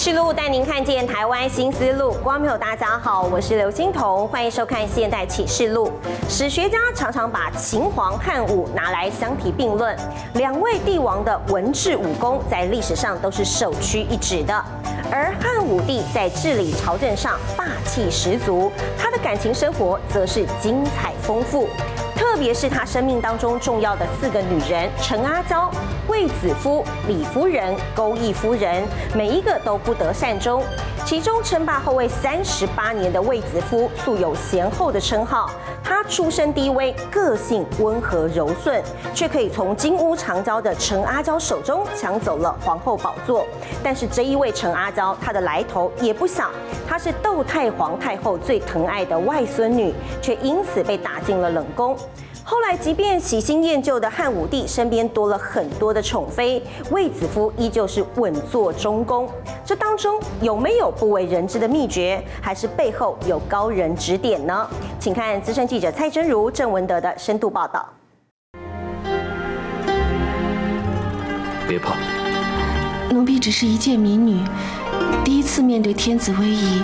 启示录带您看见台湾新思路。观众朋友，大家好，我是刘欣彤，欢迎收看《现代启示录》。史学家常常把秦皇汉武拿来相提并论，两位帝王的文治武功在历史上都是首屈一指的。而汉武帝在治理朝政上霸气十足，他的感情生活则是精彩丰富。特别是他生命当中重要的四个女人陈阿娇、卫子夫、李夫人、勾弋夫人，每一个都不得善终。其中称霸后位三十八年的卫子夫素有贤后的称号，她出身低微，个性温和柔顺，却可以从金屋藏娇的陈阿娇手中抢走了皇后宝座。但是这一位陈阿娇，她的来头也不小，她是窦太皇太后最疼爱的外孙女，却因此被打进了冷宫。后来，即便喜新厌旧的汉武帝身边多了很多的宠妃，卫子夫依旧是稳坐中宫。这当中有没有不为人知的秘诀，还是背后有高人指点呢？请看资深记者蔡真如、郑文德的深度报道。别怕，奴婢只是一介民女，第一次面对天子威仪，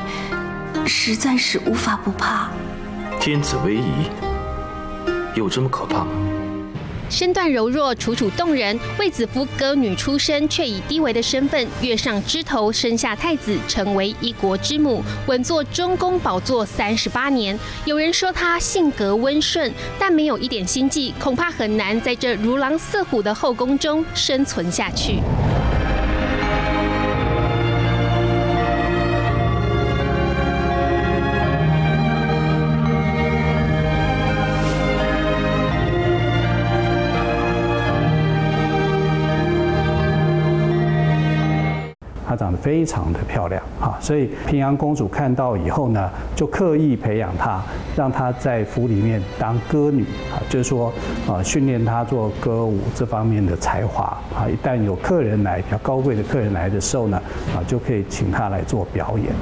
实在是无法不怕。天子威仪。有这么可怕吗？身段柔弱，楚楚动人。卫子夫歌女出身，却以低微的身份跃上枝头，生下太子，成为一国之母，稳坐中宫宝座三十八年。有人说她性格温顺，但没有一点心计，恐怕很难在这如狼似虎的后宫中生存下去。非常的漂亮啊，所以平阳公主看到以后呢，就刻意培养她，让她在府里面当歌女啊，就是说啊，训练她做歌舞这方面的才华啊。一旦有客人来，比较高贵的客人来的时候呢，啊，就可以请她来做表演。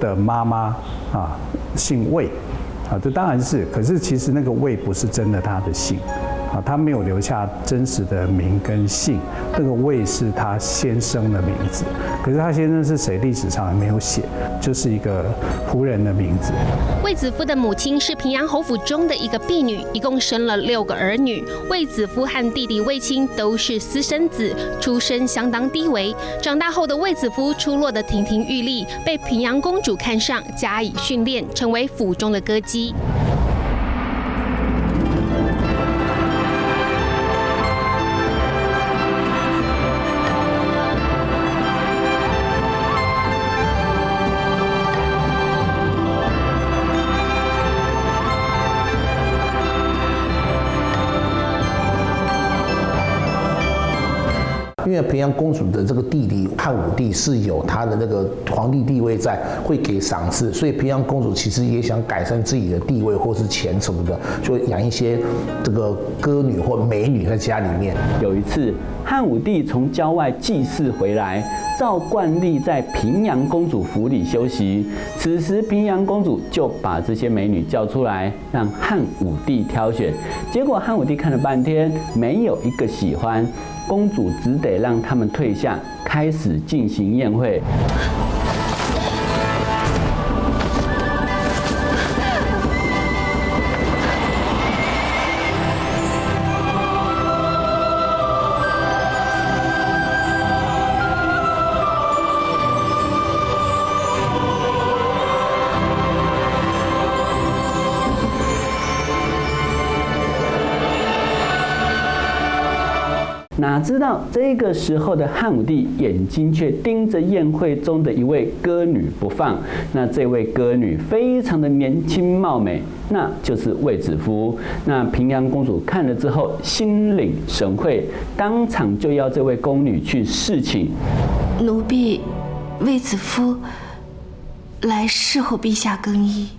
的妈妈啊，姓魏，啊，这当然是，可是其实那个魏不是真的他的姓。啊，他没有留下真实的名跟姓，那个卫是他先生的名字，可是他先生是谁，历史上还没有写，就是一个仆人的名字。卫子夫的母亲是平阳侯府中的一个婢女，一共生了六个儿女。卫子夫和弟弟卫青都是私生子，出身相当低微。长大后的卫子夫出落得亭亭玉立，被平阳公主看上，加以训练，成为府中的歌姬。平阳公主的这个弟弟汉武帝是有他的那个皇帝地位在，会给赏赐，所以平阳公主其实也想改善自己的地位或是钱什么的，就养一些这个歌女或美女在家里面。有一次，汉武帝从郊外祭祀回来，照惯例在平阳公主府里休息。此时，平阳公主就把这些美女叫出来，让汉武帝挑选。结果，汉武帝看了半天，没有一个喜欢。公主只得让他们退下，开始进行宴会。哪知道这个时候的汉武帝眼睛却盯着宴会中的一位歌女不放。那这位歌女非常的年轻貌美，那就是卫子夫。那平阳公主看了之后心领神会，当场就要这位宫女去侍寝。奴婢卫子夫来侍候陛下更衣。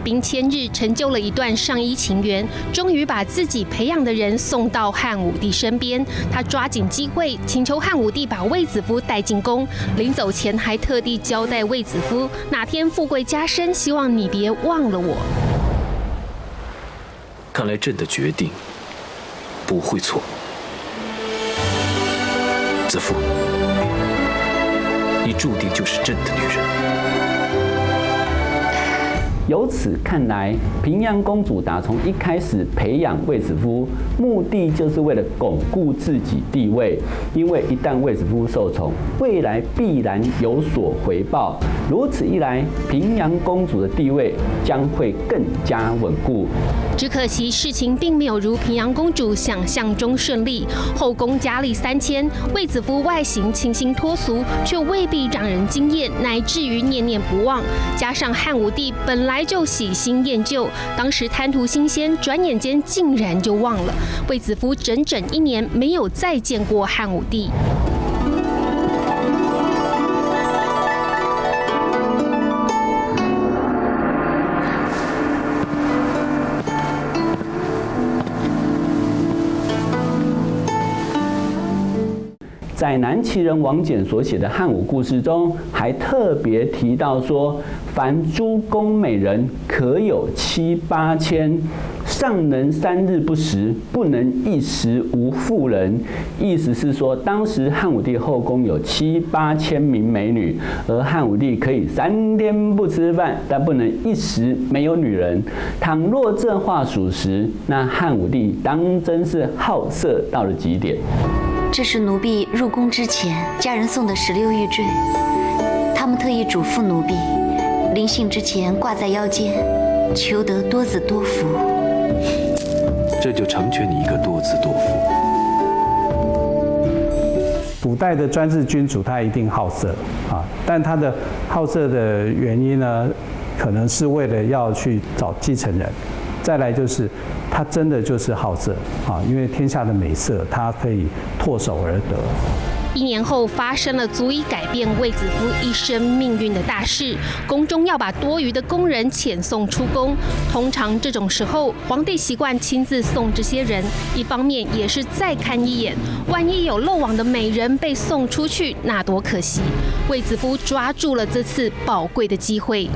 兵千日，成就了一段上衣情缘，终于把自己培养的人送到汉武帝身边。他抓紧机会，请求汉武帝把卫子夫带进宫。临走前，还特地交代卫子夫，哪天富贵加身，希望你别忘了我。看来朕的决定不会错。子夫，你注定就是朕的女人。由此看来，平阳公主打从一开始培养卫子夫，目的就是为了巩固自己地位。因为一旦卫子夫受宠，未来必然有所回报。如此一来，平阳公主的地位将会更加稳固。只可惜事情并没有如平阳公主想象中顺利。后宫佳丽三千，卫子夫外形清新脱俗，却未必让人惊艳，乃至于念念不忘。加上汉武帝本来就喜新厌旧，当时贪图新鲜，转眼间竟然就忘了。卫子夫整整一年没有再见过汉武帝。在南齐人王翦所写的汉武故事中，还特别提到说，凡诸宫美人可有七八千，尚能三日不食，不能一时无妇人。意思是说，当时汉武帝后宫有七八千名美女，而汉武帝可以三天不吃饭，但不能一时没有女人。倘若这话属实，那汉武帝当真是好色到了极点。这是奴婢入宫之前家人送的石榴玉坠，他们特意嘱咐奴婢，临幸之前挂在腰间，求得多子多福。这就成全你一个多子多福。古代的专制君主他一定好色啊，但他的好色的原因呢，可能是为了要去找继承人。再来就是，他真的就是好色啊，因为天下的美色，他可以唾手而得。一年后，发生了足以改变卫子夫一生命运的大事，宫中要把多余的工人遣送出宫。通常这种时候，皇帝习惯亲自送这些人，一方面也是再看一眼，万一有漏网的美人被送出去，那多可惜。卫子夫抓住了这次宝贵的机会。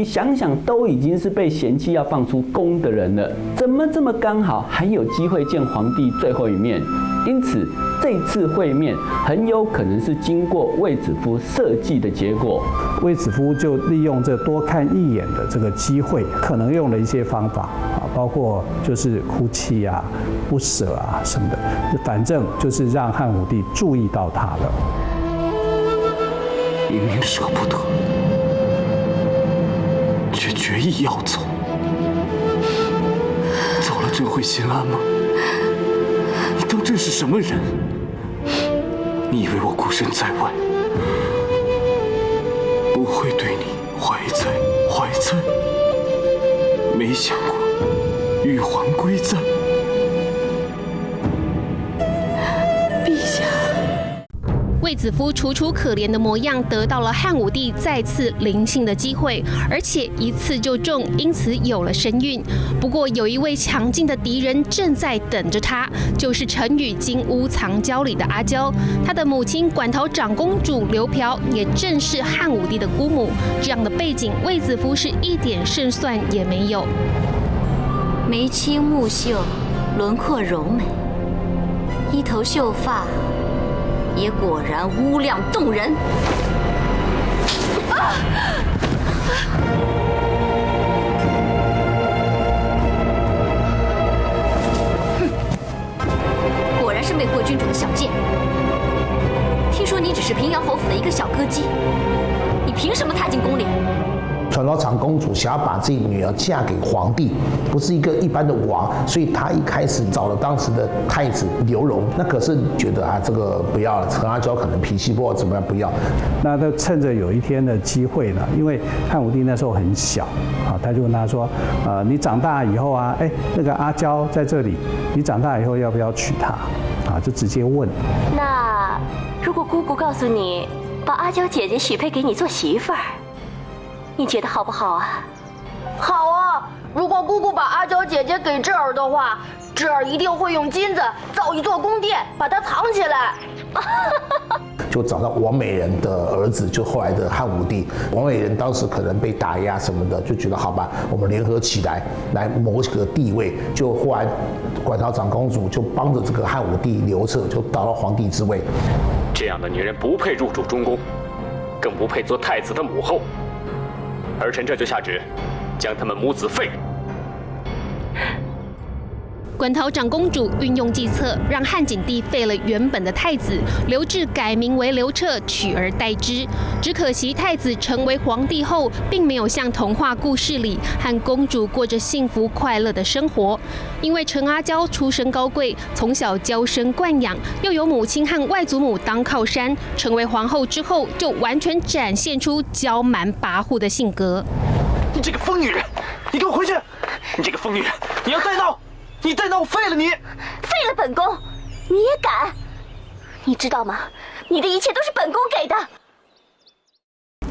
你想想，都已经是被嫌弃要放出宫的人了，怎么这么刚好还有机会见皇帝最后一面？因此，这次会面很有可能是经过卫子夫设计的结果。卫子夫就利用这多看一眼的这个机会，可能用了一些方法啊，包括就是哭泣啊、不舍啊什么的，反正就是让汉武帝注意到他了。明明舍不得。决意要走，走了朕会心安吗？你当朕是什么人？你以为我孤身在外，不会对你怀在怀在？没想过玉环归在。卫子夫楚楚可怜的模样，得到了汉武帝再次临幸的机会，而且一次就中，因此有了身孕。不过，有一位强劲的敌人正在等着他，就是成语金屋藏娇里的阿娇。他的母亲馆陶长公主刘嫖，也正是汉武帝的姑母。这样的背景，卫子夫是一点胜算也没有。眉清目秀，轮廓柔美，一头秀发。你果然乌亮动人。啊！哼，果然是魅惑君主的小剑。听说你只是平阳侯府的一个小歌姬，你凭什么踏进宫里？团岛长公主想要把自己女儿嫁给皇帝，不是一个一般的王，所以她一开始找了当时的太子刘荣，那可是觉得啊，这个不要了，陈阿娇可能脾气不好，怎么样不要？那他趁着有一天的机会呢，因为汉武帝那时候很小啊，他就问他说，呃，你长大以后啊，哎，那个阿娇在这里，你长大以后要不要娶她？啊，就直接问。那如果姑姑告诉你，把阿娇姐姐许配给你做媳妇儿？你觉得好不好啊？好啊！如果姑姑把阿娇姐姐给智儿的话，智儿一定会用金子造一座宫殿，把它藏起来。就找到王美人的儿子，就后来的汉武帝。王美人当时可能被打压什么的，就觉得好吧，我们联合起来来谋个地位。就后来馆陶长公主就帮着这个汉武帝刘彻，就到了皇帝之位。这样的女人不配入主中宫，更不配做太子的母后。儿臣这就下旨，将他们母子废。馆陶长公主运用计策，让汉景帝废了原本的太子，刘志改名为刘彻，取而代之。只可惜太子成为皇帝后，并没有像童话故事里和公主过着幸福快乐的生活。因为陈阿娇出身高贵，从小娇生惯养，又有母亲和外祖母当靠山，成为皇后之后，就完全展现出娇蛮跋扈的性格。你这个疯女人，你给我回去！你这个疯女人，你要再闹！你再闹，我废了你！废了本宫，你也敢？你知道吗？你的一切都是本宫给的。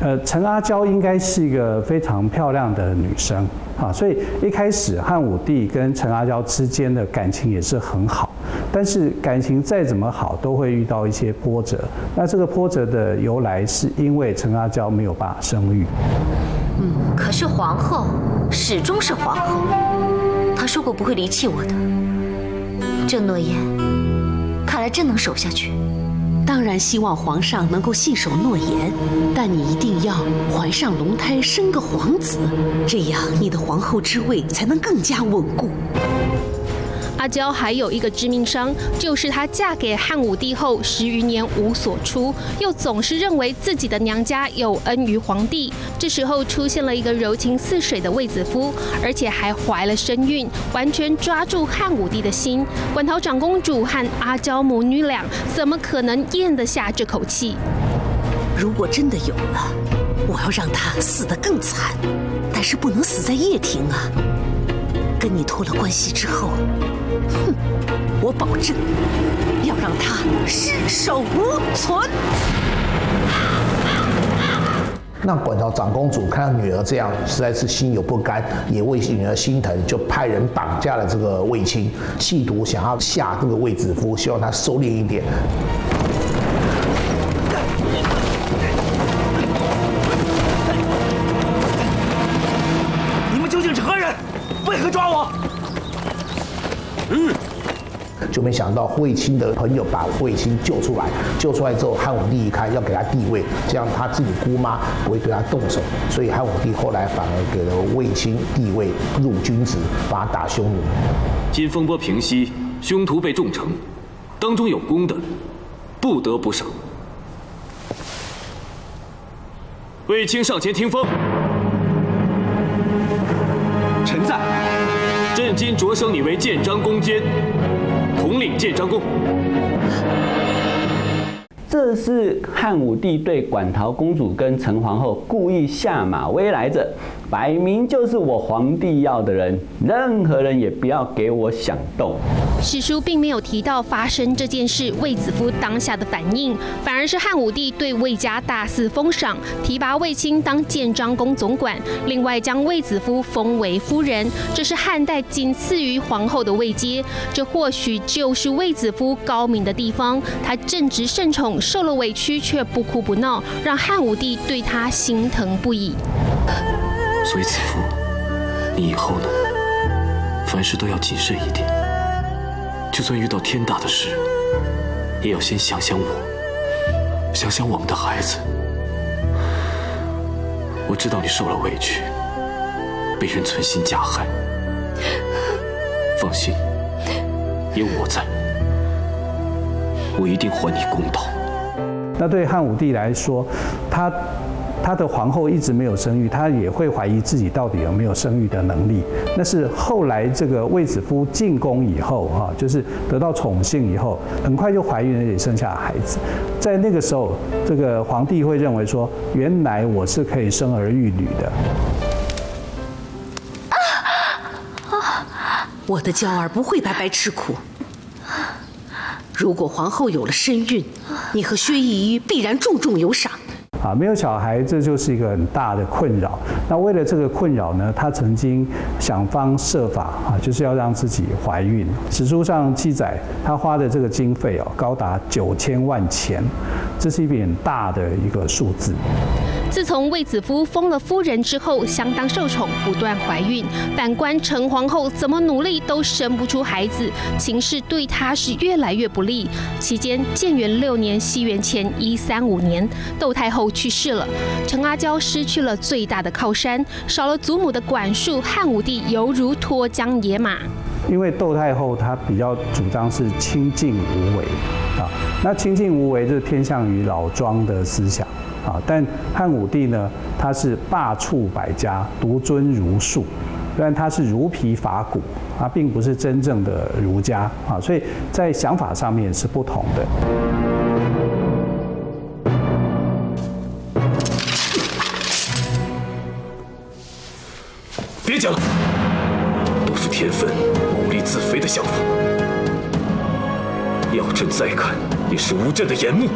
呃，陈阿娇应该是一个非常漂亮的女生啊，所以一开始汉武帝跟陈阿娇之间的感情也是很好。但是感情再怎么好，都会遇到一些波折。那这个波折的由来，是因为陈阿娇没有办法生育。嗯，可是皇后始终是皇后。说过不会离弃我的，这诺言看来真能守下去。当然希望皇上能够信守诺言，但你一定要怀上龙胎，生个皇子，这样你的皇后之位才能更加稳固。阿娇还有一个致命伤，就是她嫁给汉武帝后十余年无所出，又总是认为自己的娘家有恩于皇帝。这时候出现了一个柔情似水的卫子夫，而且还怀了身孕，完全抓住汉武帝的心。馆陶长公主和阿娇母女俩怎么可能咽得下这口气？如果真的有了，我要让她死得更惨，但是不能死在掖庭啊！跟你脱了关系之后，哼，我保证要让他尸首无存。那管道长公主看到女儿这样，实在是心有不甘，也为女儿心疼，就派人绑架了这个卫青，企图想要下这个卫子夫，希望他收敛一点。没想到卫青的朋友把卫青救出来，救出来之后，汉武帝一看要给他地位，这样他自己姑妈不会对他动手，所以汉武帝后来反而给了卫青地位，入军职，把他打匈奴。今风波平息，凶徒被重惩，当中有功的，不得不赏。卫青上前听风，臣在。朕今擢升你为建章宫监。统领建章宫，这是汉武帝对馆陶公主跟陈皇后故意下马威来着。摆明就是我皇帝要的人，任何人也不要给我想动。史书并没有提到发生这件事，卫子夫当下的反应，反而是汉武帝对卫家大肆封赏，提拔卫青当建章宫总管，另外将卫子夫封为夫人，这是汉代仅次于皇后的位阶。这或许就是卫子夫高明的地方，他正值盛宠，受了委屈却不哭不闹，让汉武帝对他心疼不已。所以子夫，你以后呢，凡事都要谨慎一点。就算遇到天大的事，也要先想想我，想想我们的孩子。我知道你受了委屈，被人存心加害。放心，有我在，我一定还你公道。那对汉武帝来说，他。他的皇后一直没有生育，他也会怀疑自己到底有没有生育的能力。那是后来这个卫子夫进宫以后，哈，就是得到宠幸以后，很快就怀孕了，也生下了孩子。在那个时候，这个皇帝会认为说，原来我是可以生儿育女的。我的娇儿不会白白吃苦。如果皇后有了身孕，你和薛逸医必然重重有赏。啊，没有小孩，这就是一个很大的困扰。那为了这个困扰呢，他曾经想方设法啊，就是要让自己怀孕。史书上记载，他花的这个经费哦，高达九千万钱，这是一笔很大的一个数字。自从卫子夫封了夫人之后，相当受宠，不断怀孕。反观陈皇后，怎么努力都生不出孩子，情势对她是越来越不利。期间，建元六年（西元前一三五年），窦太后去世了，陈阿娇失去了最大的靠山，少了祖母的管束，汉武帝犹如脱缰野马。因为窦太后她比较主张是清静无为啊，那清静无为就是偏向于老庄的思想。啊，但汉武帝呢，他是罢黜百家，独尊儒术，虽然他是儒皮法骨，他并不是真正的儒家啊，所以在想法上面是不同的。别讲了，都是天分无力自肥的想法。要朕再看，也是无朕的眼目。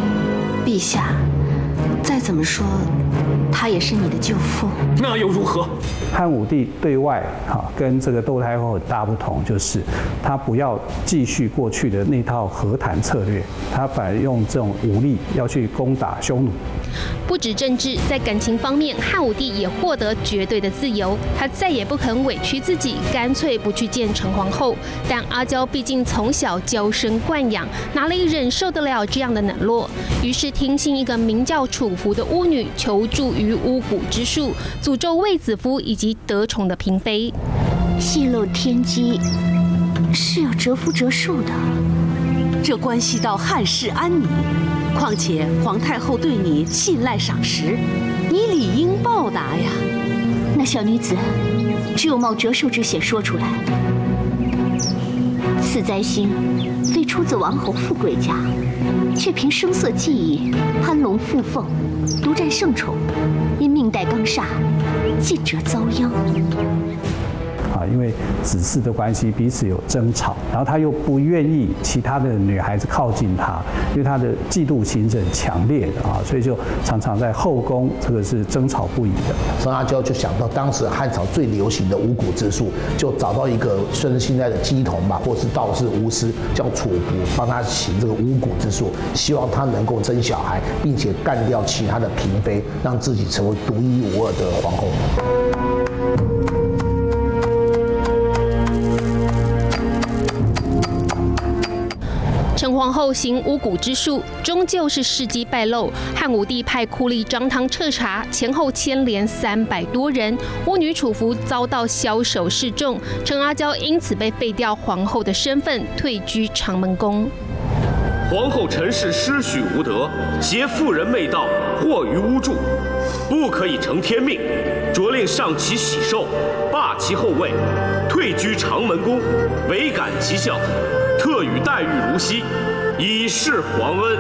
陛下。再怎么说，他也是你的舅父，那又如何？汉武帝对外哈跟这个窦太后很大不同，就是他不要继续过去的那套和谈策略，他反而用这种武力要去攻打匈奴。不止政治，在感情方面，汉武帝也获得绝对的自由。他再也不肯委屈自己，干脆不去见陈皇后。但阿娇毕竟从小娇生惯养，哪里忍受得了这样的冷落？于是听信一个名叫楚服的巫女求助于于巫蛊之术，诅咒卫子夫以及得宠的嫔妃。泄露天机是要折符折数的，这关系到汉室安宁。况且皇太后对你信赖赏识，你理应报答呀。那小女子只有冒折寿之险说出来。此灾星非出自王侯富贵家，却凭声色记忆攀龙附凤，独占圣宠，因命带刚煞，尽折遭殃。啊因为子嗣的关系，彼此有争吵，然后他又不愿意其他的女孩子靠近他，因为他的嫉妒心是很强烈的啊，所以就常常在后宫这个是争吵不已的。陈阿娇就想到当时汉朝最流行的巫蛊之术，就找到一个算是现在的乩童吧，或是道士巫师，叫楚服，帮他行这个巫蛊之术，希望他能够生小孩，并且干掉其他的嫔妃，让自己成为独一无二的皇后。皇后行巫蛊之术，终究是事迹败露。汉武帝派酷吏张汤彻查，前后牵连三百多人。巫女楚服遭到枭首示众，陈阿娇因此被废掉皇后的身份，退居长门宫。皇后陈氏失许无德，挟妇人媚道，惑于巫祝，不可以承天命，着令上其喜寿，罢其后位，退居长门宫，唯感其效。特与待遇如昔，以示皇恩。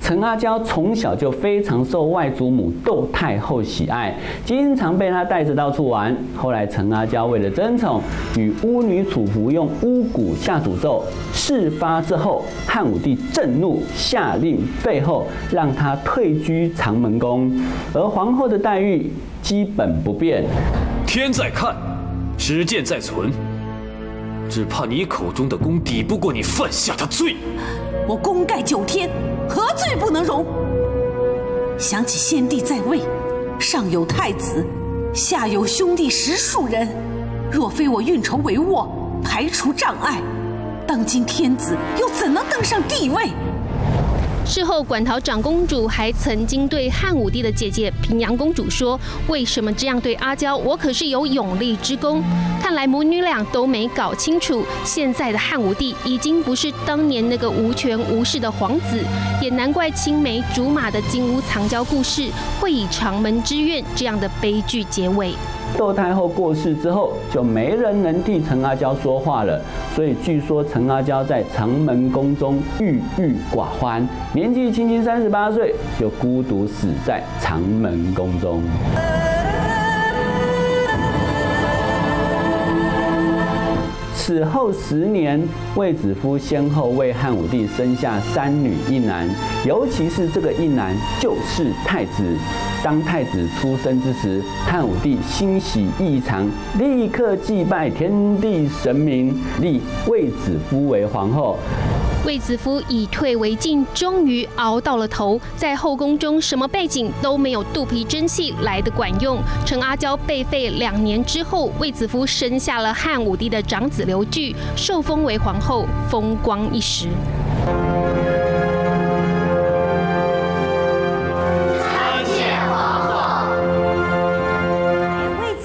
陈阿娇从小就非常受外祖母窦太后喜爱，经常被她带着到处玩。后来陈阿娇为了争宠，与巫女楚服用巫蛊下诅咒。事发之后，汉武帝震怒，下令废后，让她退居长门宫，而皇后的待遇基本不变。天在看，时间在存。只怕你口中的功抵不过你犯下的罪。我功盖九天，何罪不能容？想起先帝在位，上有太子，下有兄弟十数人，若非我运筹帷幄，排除障碍，当今天子又怎能登上帝位？事后，馆陶长公主还曾经对汉武帝的姐姐平阳公主说：“为什么这样对阿娇？我可是有永立之功。”看来母女俩都没搞清楚，现在的汉武帝已经不是当年那个无权无势的皇子，也难怪青梅竹马的金屋藏娇故事会以长门之怨这样的悲剧结尾。窦太后过世之后，就没人能替陈阿娇说话了。所以据说陈阿娇在长门宫中郁郁寡欢，年纪轻轻三十八岁，就孤独死在长门宫中。此后十年，卫子夫先后为汉武帝生下三女一男，尤其是这个一男就是太子。当太子出生之时，汉武帝欣喜异常，立刻祭拜天地神明，立卫子夫为皇后。卫子夫以退为进，终于熬到了头。在后宫中，什么背景都没有，肚皮真气来得管用。陈阿娇被废两年之后，卫子夫生下了汉武帝的长子刘据，受封为皇后，风光一时。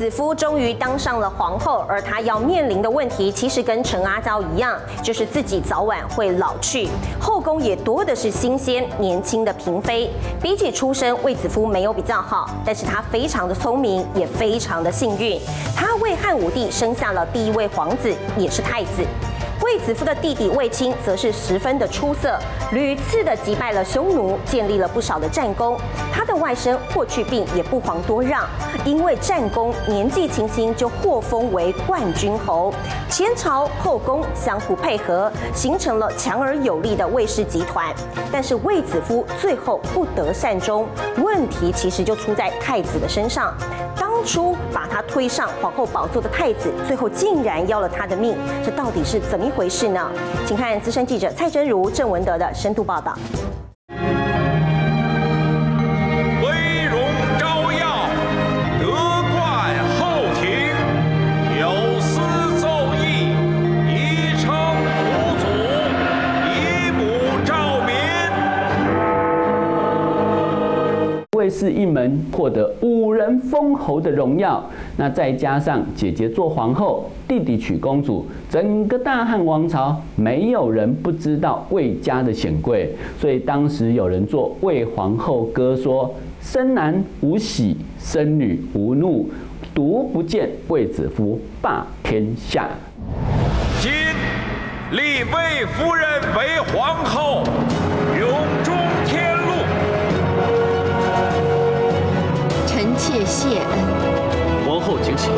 子夫终于当上了皇后，而她要面临的问题其实跟陈阿娇一样，就是自己早晚会老去。后宫也多的是新鲜年轻的嫔妃，比起出身，卫子夫没有比较好，但是她非常的聪明，也非常的幸运，她为汉武帝生下了第一位皇子，也是太子。卫子夫的弟弟卫青则是十分的出色，屡次的击败了匈奴，建立了不少的战功。他的外甥霍去病也不遑多让，因为战功，年纪轻轻就获封为冠军侯。前朝后宫相互配合，形成了强而有力的卫氏集团。但是卫子夫最后不得善终，问题其实就出在太子的身上。把他推上皇后宝座的太子，最后竟然要了他的命，这到底是怎么一回事呢？请看资深记者蔡真如、郑文德的深度报道。是一门获得五人封侯的荣耀，那再加上姐姐做皇后，弟弟娶公主，整个大汉王朝没有人不知道魏家的显贵，所以当时有人做魏皇后歌说：“生男无喜，生女无怒，独不见卫子夫霸天下。”今立魏夫人为皇后，永终。谢谢。恩，皇后请起。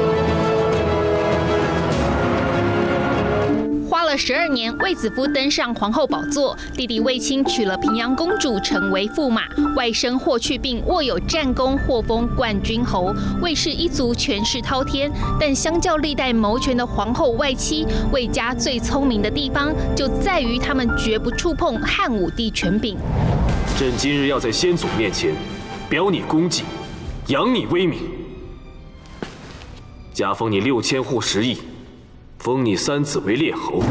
花了十二年，卫子夫登上皇后宝座，弟弟卫青娶了平阳公主，成为驸马。外甥霍去病握有战功，获封冠军侯。卫氏一族权势滔天，但相较历代谋权的皇后外戚，卫家最聪明的地方就在于他们绝不触碰汉武帝权柄。朕今日要在先祖面前表你功绩。扬你威名，加封你六千户食邑，封你三子为列侯。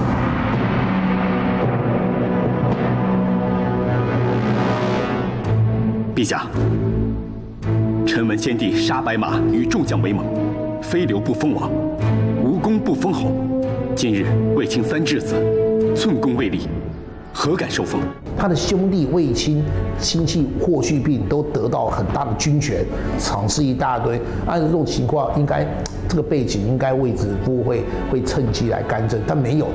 陛下，臣闻先帝杀白马与众将为盟，非刘不封王，无功不封侯。今日卫青三稚子，寸功未立。何敢受封？他的兄弟卫青、亲戚霍去病都得到很大的军权，赏赐一大堆。按照这种情况，应该这个背景应该卫子夫会会趁机来干政，但没有。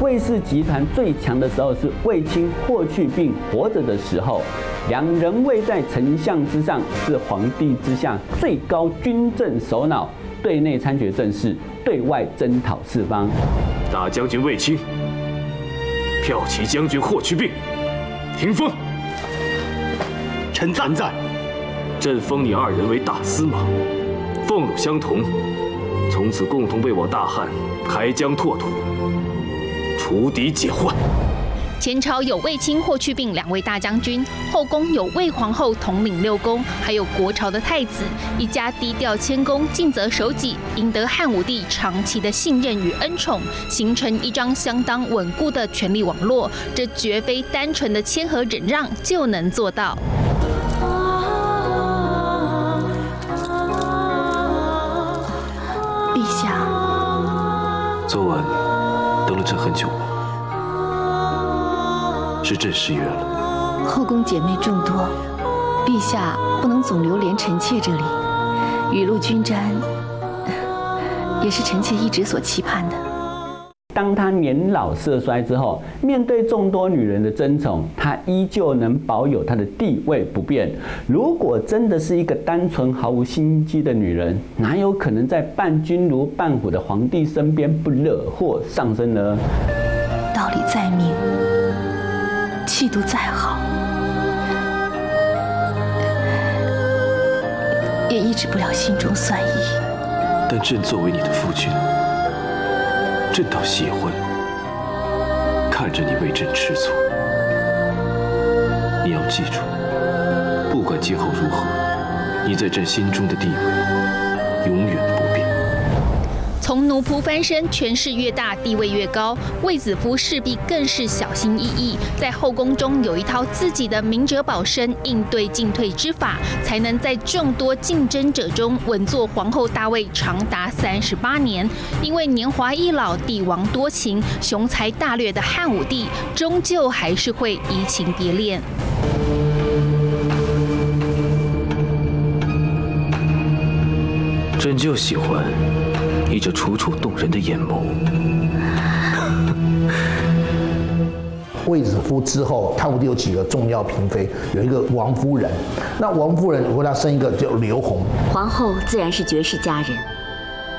卫氏集团最强的时候是卫青、霍去病活着的时候，两人位在丞相之上，是皇帝之下最高军政首脑，对内参决政事，对外征讨四方。大将军卫青。骠骑将军霍去病，廷锋。臣在。朕封你二人为大司马，俸禄相同，从此共同为我大汉开疆拓土，除敌解患。前朝有卫青、霍去病两位大将军，后宫有魏皇后统领六宫，还有国朝的太子，一家低调谦恭、尽责守己，赢得汉武帝长期的信任与恩宠，形成一张相当稳固的权力网络。这绝非单纯的谦和忍让就能做到。陛下，昨晚等了朕很久吗？是朕失约了。后宫姐妹众多，陛下不能总留连臣妾这里，雨露均沾，也是臣妾一直所期盼的。当他年老色衰之后，面对众多女人的争宠，他依旧能保有他的地位不变。如果真的是一个单纯毫无心机的女人，哪有可能在伴君如伴虎的皇帝身边不惹祸上身呢？道理再明，气度再好，也抑制不了心中酸意。但朕作为你的夫君。朕倒喜欢看着你为朕吃醋。你要记住，不管今后如何，你在朕心中的地位永远。从奴仆翻身，权势越大，地位越高。卫子夫势必更是小心翼翼，在后宫中有一套自己的明哲保身、应对进退之法，才能在众多竞争者中稳坐皇后大位长达三十八年。因为年华易老，帝王多情，雄才大略的汉武帝，终究还是会移情别恋。朕就喜欢。你这楚楚动人的眼眸。卫子夫之后，汉武帝有几个重要嫔妃，有一个王夫人。那王夫人为他生一个叫刘弘。皇后自然是绝世佳人，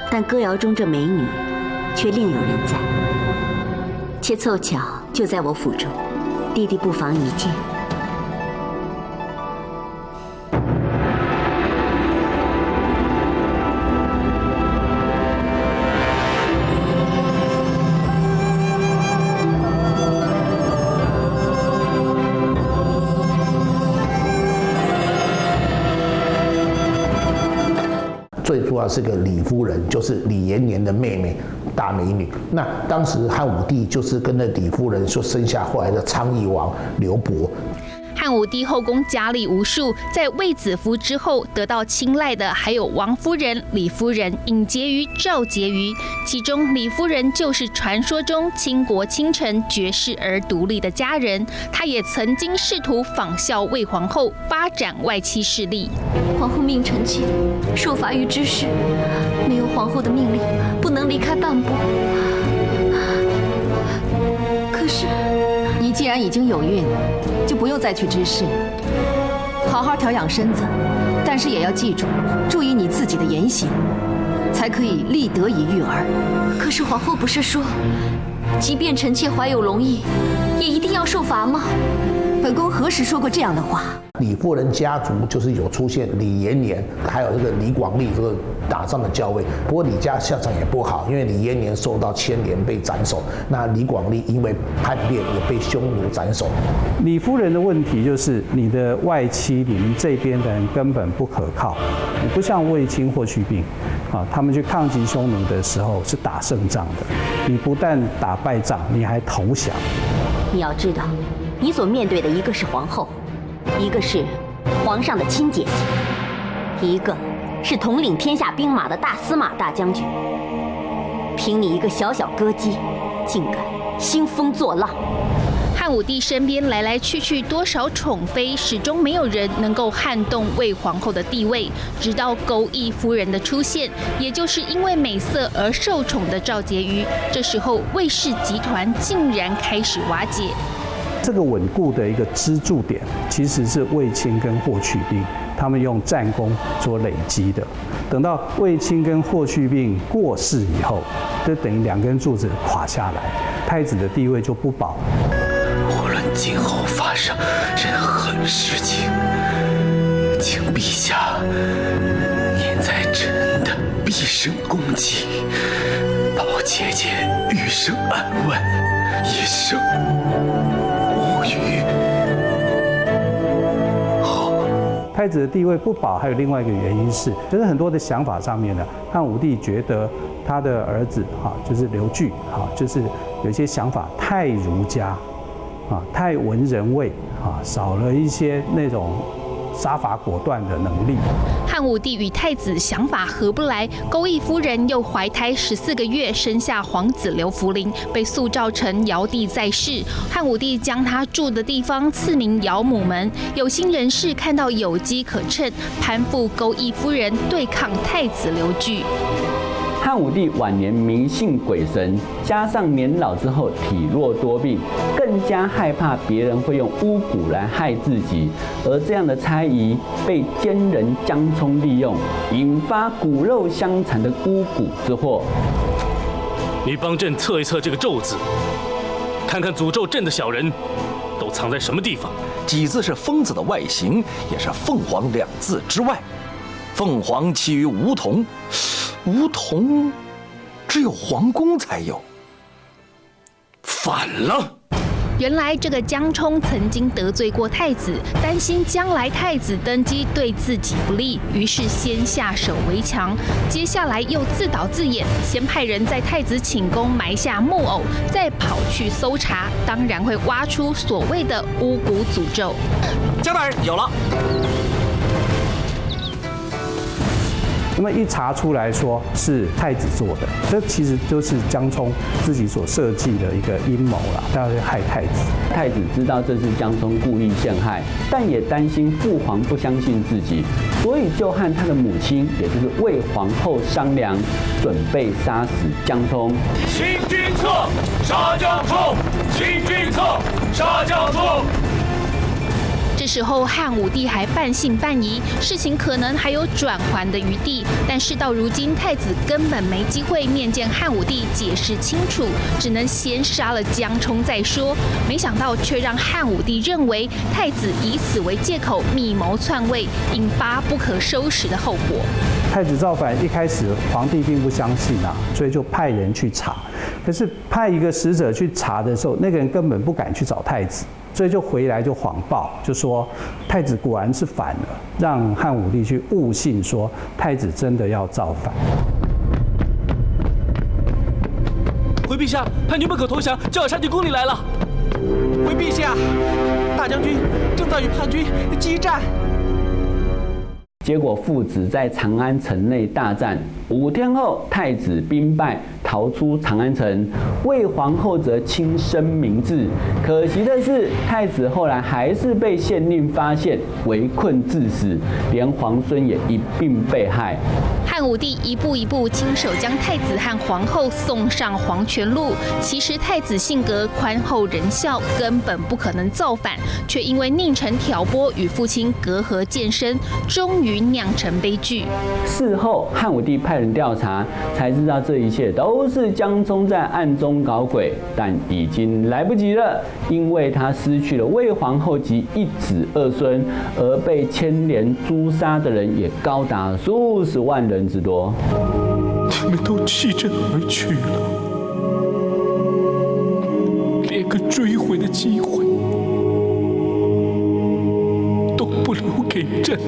但歌谣中这美女，却另有人在。且凑巧就在我府中，弟弟不妨一见。最主要是个李夫人，就是李延年的妹妹，大美女。那当时汉武帝就是跟那李夫人说生下后来的昌邑王刘伯。武帝后宫佳丽无数，在卫子夫之后得到青睐的还有王夫人、李夫人、尹婕妤、赵婕妤。其中李夫人就是传说中倾国倾城、绝世而独立的佳人。她也曾经试图仿效魏皇后，发展外戚势力。皇后命臣妾受罚于知事，没有皇后的命令，然已经有孕，就不用再去知事，好好调养身子，但是也要记住，注意你自己的言行，才可以立德以育儿。可是皇后不是说，即便臣妾怀有龙裔，也一定要受罚吗？本宫何时说过这样的话？李夫人家族就是有出现李延年，还有这个李广利这个打仗的教位。不过李家下场也不好，因为李延年受到牵连被斩首，那李广利因为叛变也被匈奴斩首。李夫人的问题就是你的外戚，你们这边的人根本不可靠，你不像卫青、霍去病啊，他们去抗击匈奴的时候是打胜仗的，你不但打败仗，你还投降。你要知道，你所面对的一个是皇后。一个是皇上的亲姐姐，一个是统领天下兵马的大司马大将军。凭你一个小小歌姬，竟敢兴风作浪！汉武帝身边来来去去多少宠妃，始终没有人能够撼动卫皇后的地位。直到钩弋夫人的出现，也就是因为美色而受宠的赵婕妤。这时候卫氏集团竟然开始瓦解。这个稳固的一个支柱点，其实是卫青跟霍去病他们用战功所累积的。等到卫青跟霍去病过世以后，就等于两根柱子垮下来，太子的地位就不保。无论今后发生任何事情，请陛下念在朕的毕生功绩，保姐姐余生安稳。一生太子的地位不保，还有另外一个原因是，就是很多的想法上面呢，汉武帝觉得他的儿子哈，就是刘据哈，就是有些想法太儒家，啊，太文人味啊，少了一些那种。杀伐果断的能力。汉武帝与太子想法合不来，钩弋夫人又怀胎十四个月，生下皇子刘弗陵，被塑造成尧帝在世。汉武帝将他住的地方赐名尧母门。有心人士看到有机可乘，攀附钩弋夫人，对抗太子刘据。汉武帝晚年迷信鬼神，加上年老之后体弱多病，更加害怕别人会用巫蛊来害自己。而这样的猜疑被奸人江充利用，引发骨肉相残的巫蛊之祸。你帮朕测一测这个咒字，看看诅咒朕的小人都藏在什么地方。几字是疯子的外形，也是凤凰两字之外。凤凰起于梧桐。梧桐，只有皇宫才有。反了！原来这个江冲曾经得罪过太子，担心将来太子登基对自己不利，于是先下手为强。接下来又自导自演，先派人在太子寝宫埋下木偶，再跑去搜查，当然会挖出所谓的巫蛊诅咒。江大人，有了。那么一查出来说是太子做的，这其实就是江充自己所设计的一个阴谋了，他要害太子。太子知道这是江充故意陷害，但也担心父皇不相信自己，所以就和他的母亲，也就是魏皇后商量，准备杀死江充。请君侧，杀江充！请君侧，杀江充！时候汉武帝还半信半疑，事情可能还有转圜的余地。但事到如今，太子根本没机会面见汉武帝解释清楚，只能先杀了江充再说。没想到却让汉武帝认为太子以此为借口密谋篡位，引发不可收拾的后果。太子造反一开始，皇帝并不相信啊，所以就派人去查。可是派一个使者去查的时候，那个人根本不敢去找太子。所以就回来就谎报，就说太子果然是反了，让汉武帝去误信，说太子真的要造反。回陛下，叛军不可投降，就要杀进宫里来了。回陛下，大将军正在与叛军激战。结果父子在长安城内大战，五天后太子兵败。逃出长安城，魏皇后则轻生明志。可惜的是，太子后来还是被县令发现，围困致死，连皇孙也一并被害。汉武帝一步一步亲手将太子和皇后送上黄泉路。其实太子性格宽厚仁孝，根本不可能造反，却因为佞臣挑拨与父亲隔阂渐深，终于酿成悲剧。事后，汉武帝派人调查，才知道这一切都。是江充在暗中搞鬼，但已经来不及了，因为他失去了魏皇后及一子二孙，而被牵连诛杀的人也高达数十万人之多。他们都弃朕而去了，连个追回的机会都不留给朕。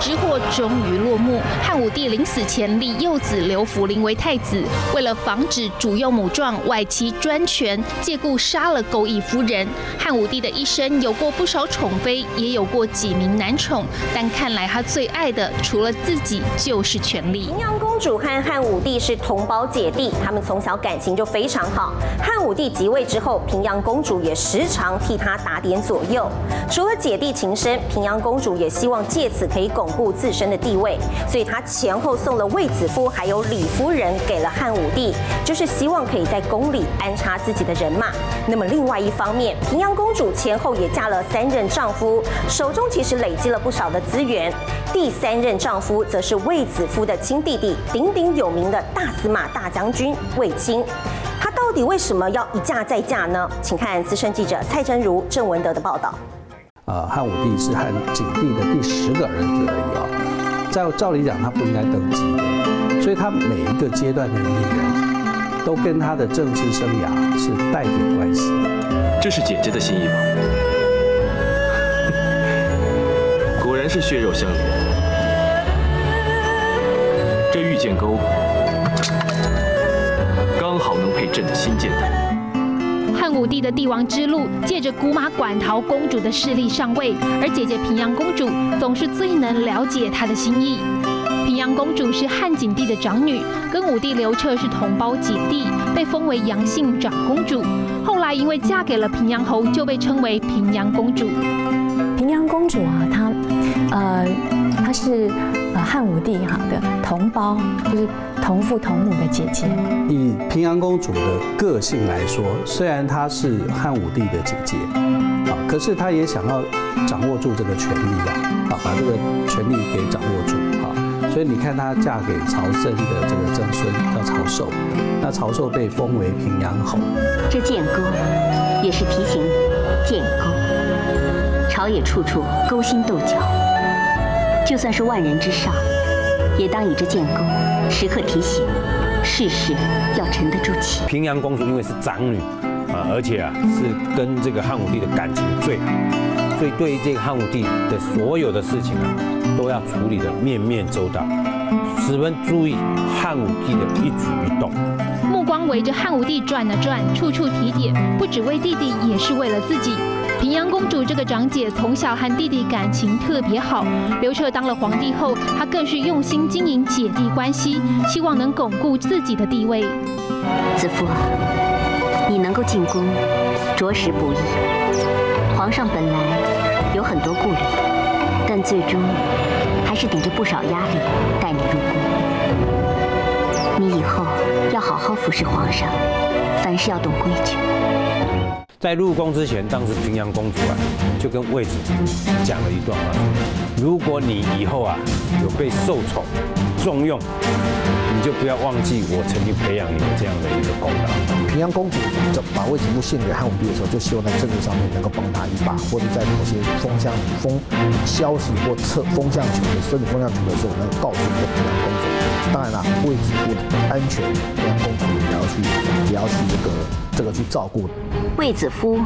之祸终于落幕。汉武帝临死前立幼子刘弗陵为太子，为了防止主幼母状外戚专权，借故杀了钩弋夫人。汉武帝的一生有过不少宠妃，也有过几名男宠，但看来他最爱的除了自己就是权力。平阳公主和汉武帝是同胞姐弟，他们从小感情就非常好。汉武帝即位之后，平阳公主也时常替他打点左右。除了姐弟情深，平阳公主也希望借此可以。巩固自身的地位，所以她前后送了卫子夫还有李夫人给了汉武帝，就是希望可以在宫里安插自己的人马。那么另外一方面，平阳公主前后也嫁了三任丈夫，手中其实累积了不少的资源。第三任丈夫则是卫子夫的亲弟弟，鼎鼎有名的大司马大将军卫青。他到底为什么要一嫁再嫁呢？请看资深记者蔡真如、郑文德的报道。呃，汉武帝是汉景帝的第十个儿子而已啊，在照理讲他不应该登基的，所以他每一个阶段的女人都跟他的政治生涯是带点关系。这是姐姐的心意吗？果然是血肉相连。这御剑钩刚好能配朕的新剑带。汉武帝的帝王之路，借着姑妈馆陶公主的势力上位，而姐姐平阳公主总是最能了解他的心意。平阳公主是汉景帝的长女，跟武帝刘彻是同胞姐弟，被封为阳信长公主。后来因为嫁给了平阳侯，就被称为平阳公主。平阳公主啊，她呃，她是呃汉武帝哈的同胞，就是。同父同母的姐姐。以平阳公主的个性来说，虽然她是汉武帝的姐姐，啊，可是她也想要掌握住这个权力啊，啊，把这个权力给掌握住啊。所以你看，她嫁给曹参的这个曾孙叫曹寿，那曹寿被封为平阳侯。这剑钩也是提醒你，剑钩，朝野处处勾心斗角，就算是万人之上，也当以这剑钩。时刻提醒，事事要沉得住气。平阳公主因为是长女啊，而且啊是跟这个汉武帝的感情最好，所以对于这个汉武帝的所有的事情啊，都要处理的面面周到，十分注意汉武帝的一举一动。目光围着汉武帝转了转，处处提点，不只为弟弟，也是为了自己。平阳公主这个长姐从小和弟弟感情特别好，刘彻当了皇帝后，她更是用心经营姐弟关系，希望能巩固自己的地位。子夫，你能够进宫，着实不易。皇上本来有很多顾虑，但最终还是顶着不少压力带你入宫。你以后要好好服侍皇上，凡事要懂规矩。在入宫之前，当时平阳公主啊，就跟卫子讲了一段话说：如果你以后啊有被受宠、重用，你就不要忘记我曾经培养你的这样的一个功劳。平阳公主就把卫子夫献给汉武帝的时候，就希望在政治上面能够帮他一把，或者在某些风向风消息或测风向球的甚至风向球的时候，能够告诉这个平阳公主。当然了，卫子夫的安全，平阳公主也要去，也要去这个这个去照顾。卫子夫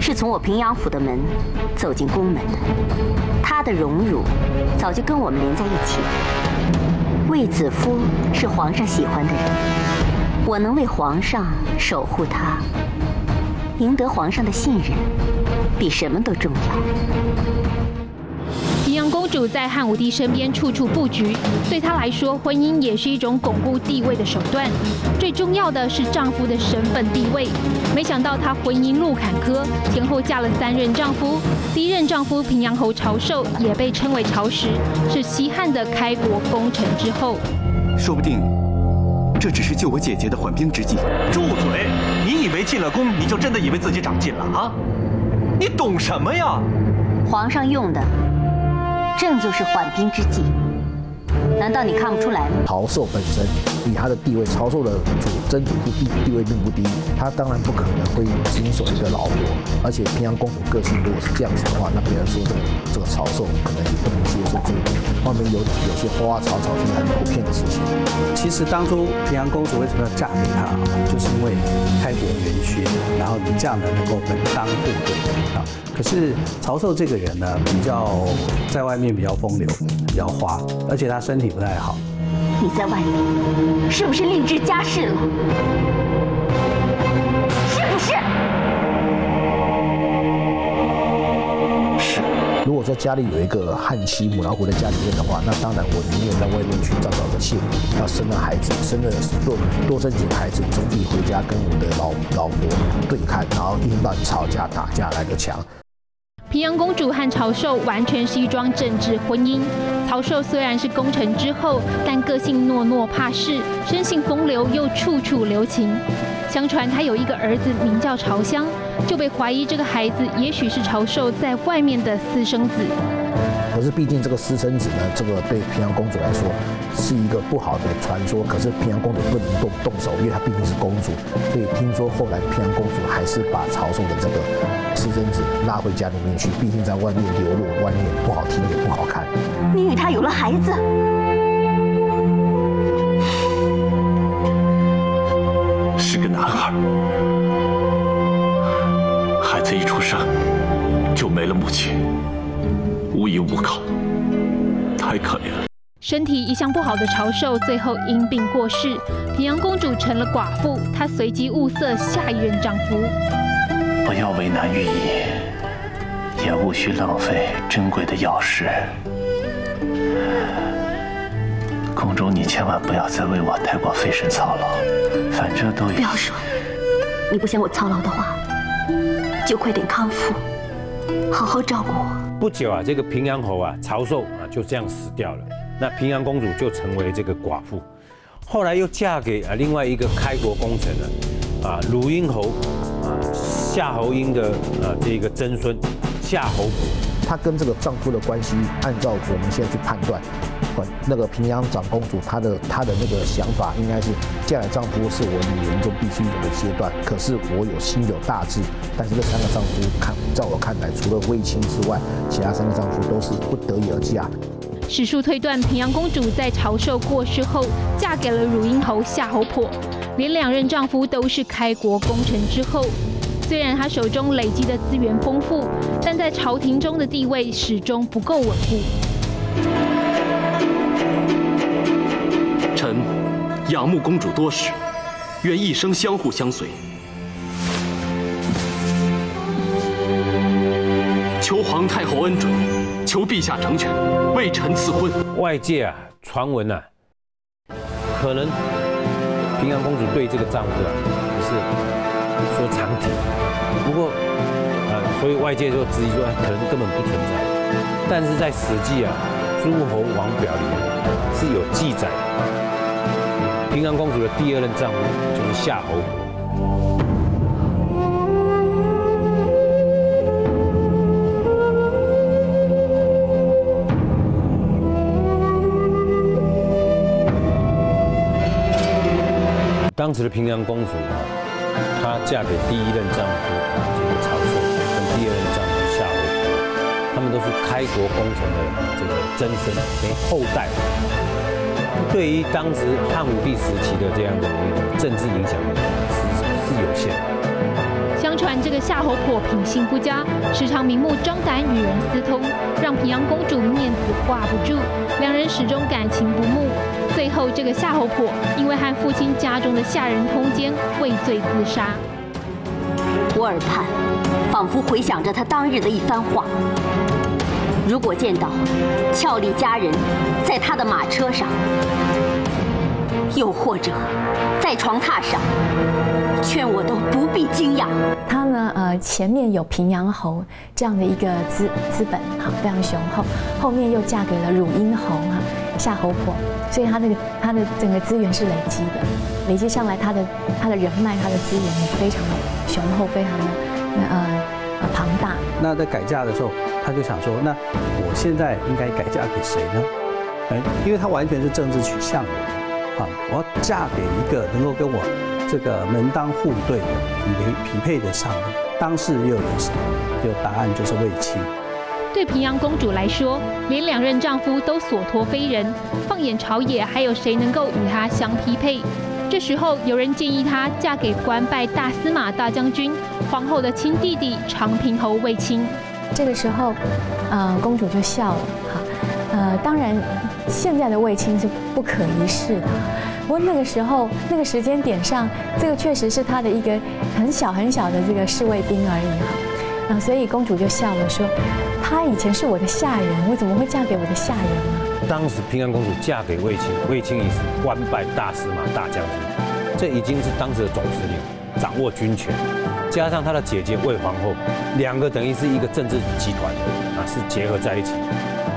是从我平阳府的门走进宫门的，他的荣辱早就跟我们连在一起。卫子夫是皇上喜欢的人，我能为皇上守护他，赢得皇上的信任，比什么都重要。公主在汉武帝身边处处布局，对她来说，婚姻也是一种巩固地位的手段。最重要的是丈夫的身份地位。没想到她婚姻路坎坷，前后嫁了三任丈夫。第一任丈夫平阳侯曹寿也被称为曹石，是西汉的开国功臣之后。说不定这只是救我姐姐的缓兵之计。住嘴！你以为进了宫，你就真的以为自己长进了啊？你懂什么呀？皇上用的。这就是缓兵之计，难道你看不出来吗？曹寿本身以他的地位，曹寿的主曾祖父地地位并不低，他当然不可能会经手一个老婆。而且平阳公主个性如果是这样子的话，那别人说这个这个曹寿可能也不能接受这个外面有有些花花草草是很普遍的事情。其实当初平阳公主为什么要嫁给他？就是因为开国元勋，然后你这样的能够门当户对啊。可是曹寿这个人呢，比较在外面比较风流，比较花，而且他身体不太好。你在外面是不是另置家室了？是不是？是。如果说家里有一个汉妻母老虎在家里面的话，那当然我宁愿在外面去找找个妾，要生了孩子，生了多多生几个孩子，总比回家跟我的老老婆对看，然后一天到晚吵架打架来的强。平阳公主和朝寿完全是一桩政治婚姻。曹寿虽然是功臣之后，但个性懦懦怕事，生性风流，又处处留情。相传他有一个儿子名叫曹香，就被怀疑这个孩子也许是曹寿在外面的私生子。可是毕竟这个私生子呢，这个对平阳公主来说是一个不好的传说。可是平阳公主不能动动手，因为她毕竟是公主。所以听说后来平阳公主还是把曹寿的这个私生子拉回家里面去。毕竟在外面流落，外面不好听也不好看。你与他有了孩子，是个男。孩孩子一出生就没了母亲，无依无靠，太可怜了。身体一向不好的朝寿最后因病过世，平阳公主成了寡妇。她随即物色下一任丈夫。不要为难御医，也无需浪费珍贵的药石。公主，你千万不要再为我太过费神操劳，反正都已……不要说，你不嫌我操劳的话，就快点康复，好好照顾我。不久啊，这个平阳侯啊，曹寿啊，就这样死掉了。那平阳公主就成为这个寡妇，后来又嫁给啊另外一个开国功臣了，啊鲁英侯啊夏侯婴的啊这个曾孙夏侯颇。她跟这个丈夫的关系，按照我们现在去判断，那个平阳长公主她的她的那个想法，应该是嫁给丈夫是我女人中必须有的阶段。可是我有心有大志，但是这三个丈夫看，在我看来，除了卫青之外，其他三个丈夫都是不得已而嫁。史书推断，平阳公主在朝寿过世后，嫁给了汝阴侯夏侯颇，连两任丈夫都是开国功臣之后。虽然她手中累积的资源丰富，但在朝廷中的地位始终不够稳固。仰慕公主多时，愿一生相互相随。求皇太后恩准，求陛下成全，为臣赐婚。外界啊传闻啊，可能平阳公主对这个丈夫啊，不是。说长体，不过，呃，所以外界就质疑说，可能根本不存在。但是在《史记》啊《诸侯王表》里面是有记载，平阳公主的第二任丈夫就是夏侯。当时的平阳公主啊。她嫁给第一任丈夫这个曹寿，跟第二任丈夫夏侯，他们都是开国功臣的这个曾孙，等于后代。对于当时汉武帝时期的这样的一个政治影响力是是有限的。相传这个夏侯颇品性不佳，时常明目张胆与人私通，让平阳公主面子挂不住，两人始终感情不睦。最后，这个夏侯颇因为和父亲家中的下人通奸，畏罪自杀。我耳畔仿佛回响着他当日的一番话：如果见到俏丽佳人在他的马车上，又或者在床榻上，劝我都不必惊讶。他呢，呃，前面有平阳侯这样的一个资资本，哈，非常雄厚；后面又嫁给了汝阴侯，哈，夏侯颇。所以他那个他的整个资源是累积的，累积上来他的他的人脉，他的资源也非常的雄厚，非常的呃。那在改嫁的时候，他就想说，那我现在应该改嫁给谁呢？哎，因为他完全是政治取向的，啊，我要嫁给一个能够跟我这个门当户对、匹配匹配得上的，当时又有谁？就答案就是卫青。对平阳公主来说，连两任丈夫都所托非人，放眼朝野，还有谁能够与她相匹配？这时候，有人建议她嫁给官拜大司马大将军、皇后的亲弟弟长平侯卫青。这个时候，呃，公主就笑了，哈，呃，当然，现在的卫青是不可一世的，不过那个时候，那个时间点上，这个确实是他的一个很小很小的这个侍卫兵而已，哈，啊，所以公主就笑了，说。她以前是我的下人，我怎么会嫁给我的下人呢？当时平安公主嫁给卫青，卫青已是官拜大司马大将军，这已经是当时的总司令，掌握军权，加上他的姐姐魏皇后，两个等于是一个政治集团啊，是结合在一起。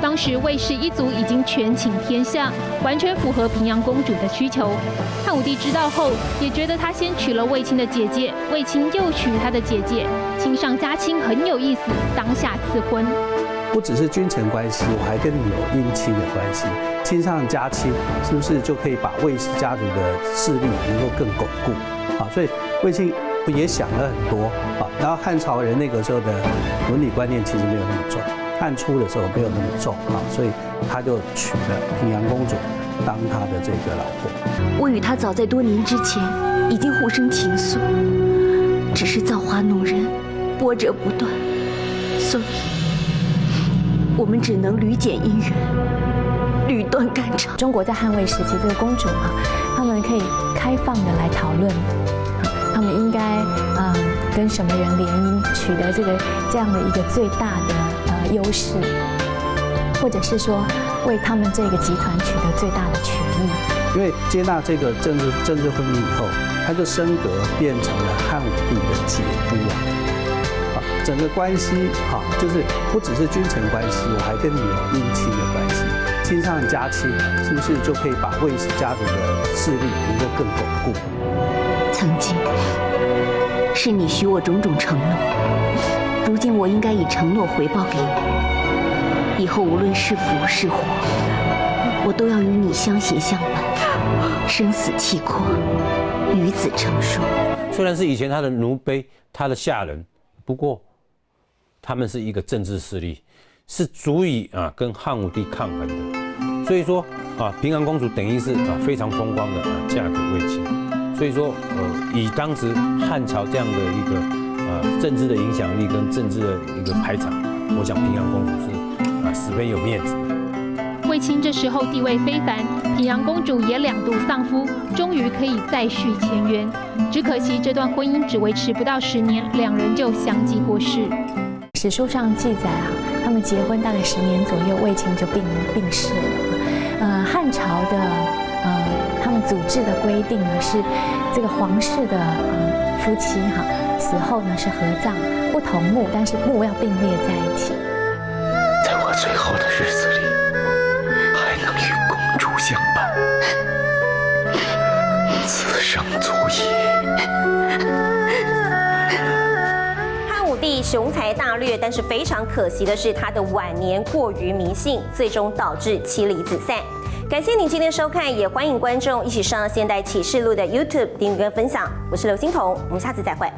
当时魏氏一族已经权倾天下，完全符合平阳公主的需求。汉武帝知道后，也觉得他先娶了卫青的姐姐，卫青又娶他的姐姐，亲上加亲很有意思，当下赐婚。不只是君臣关系，我还跟你有姻亲的关系，亲上加亲，是不是就可以把卫氏家族的势力能够更巩固？啊，所以卫青也想了很多啊。然后汉朝人那个时候的伦理观念其实没有那么重。汉初的时候没有那么重啊，所以他就娶了平阳公主，当他的这个老婆。我与他早在多年之前已经互生情愫，只是造化弄人，波折不断，所以我们只能屡减姻缘，屡断肝肠。中国在汉魏时期，这个公主啊，他们可以开放的来讨论，他们应该啊、跟什么人联姻，取得这个这样的一个最大的呃优势，或者是说为他们这个集团取得最大的权益。因为接纳这个政治政治婚姻以后，他就升格变成了汉武帝的姐夫啊，啊，整个关系哈，就是不只是君臣关系，我还跟你有姻亲的关系，亲上加亲，是不是就可以把魏氏家族的势力能够更巩固？曾经是你许我种种承诺，如今我应该以承诺回报给你，以后无论是福是祸，我都要与你相携相伴。生死契阔，与子成说。虽然是以前他的奴婢，他的下人，不过他们是一个政治势力，是足以啊跟汉武帝抗衡的。所以说啊，平阳公主等于是啊非常风光的啊嫁给卫青。所以说呃，以当时汉朝这样的一个呃政治的影响力跟政治的一个排场，我想平阳公主是啊十分有面子。卫青这时候地位非凡，平阳公主也两度丧夫，终于可以再续前缘。只可惜这段婚姻只维持不到十年，两人就相继过世。史书上记载啊，他们结婚大概十年左右，卫青就病病逝了。呃，汉朝的们祖制的规定呢是，这个皇室的呃夫妻哈死后呢是合葬，不同墓，但是墓要并列在一起。在我最后的日子里。还能与公主相伴，此生足矣。汉武帝雄才大略，但是非常可惜的是，他的晚年过于迷信，最终导致妻离子散。感谢您今天收看，也欢迎观众一起上《现代启示录》的 YouTube 订阅跟分享。我是刘欣彤，我们下次再会。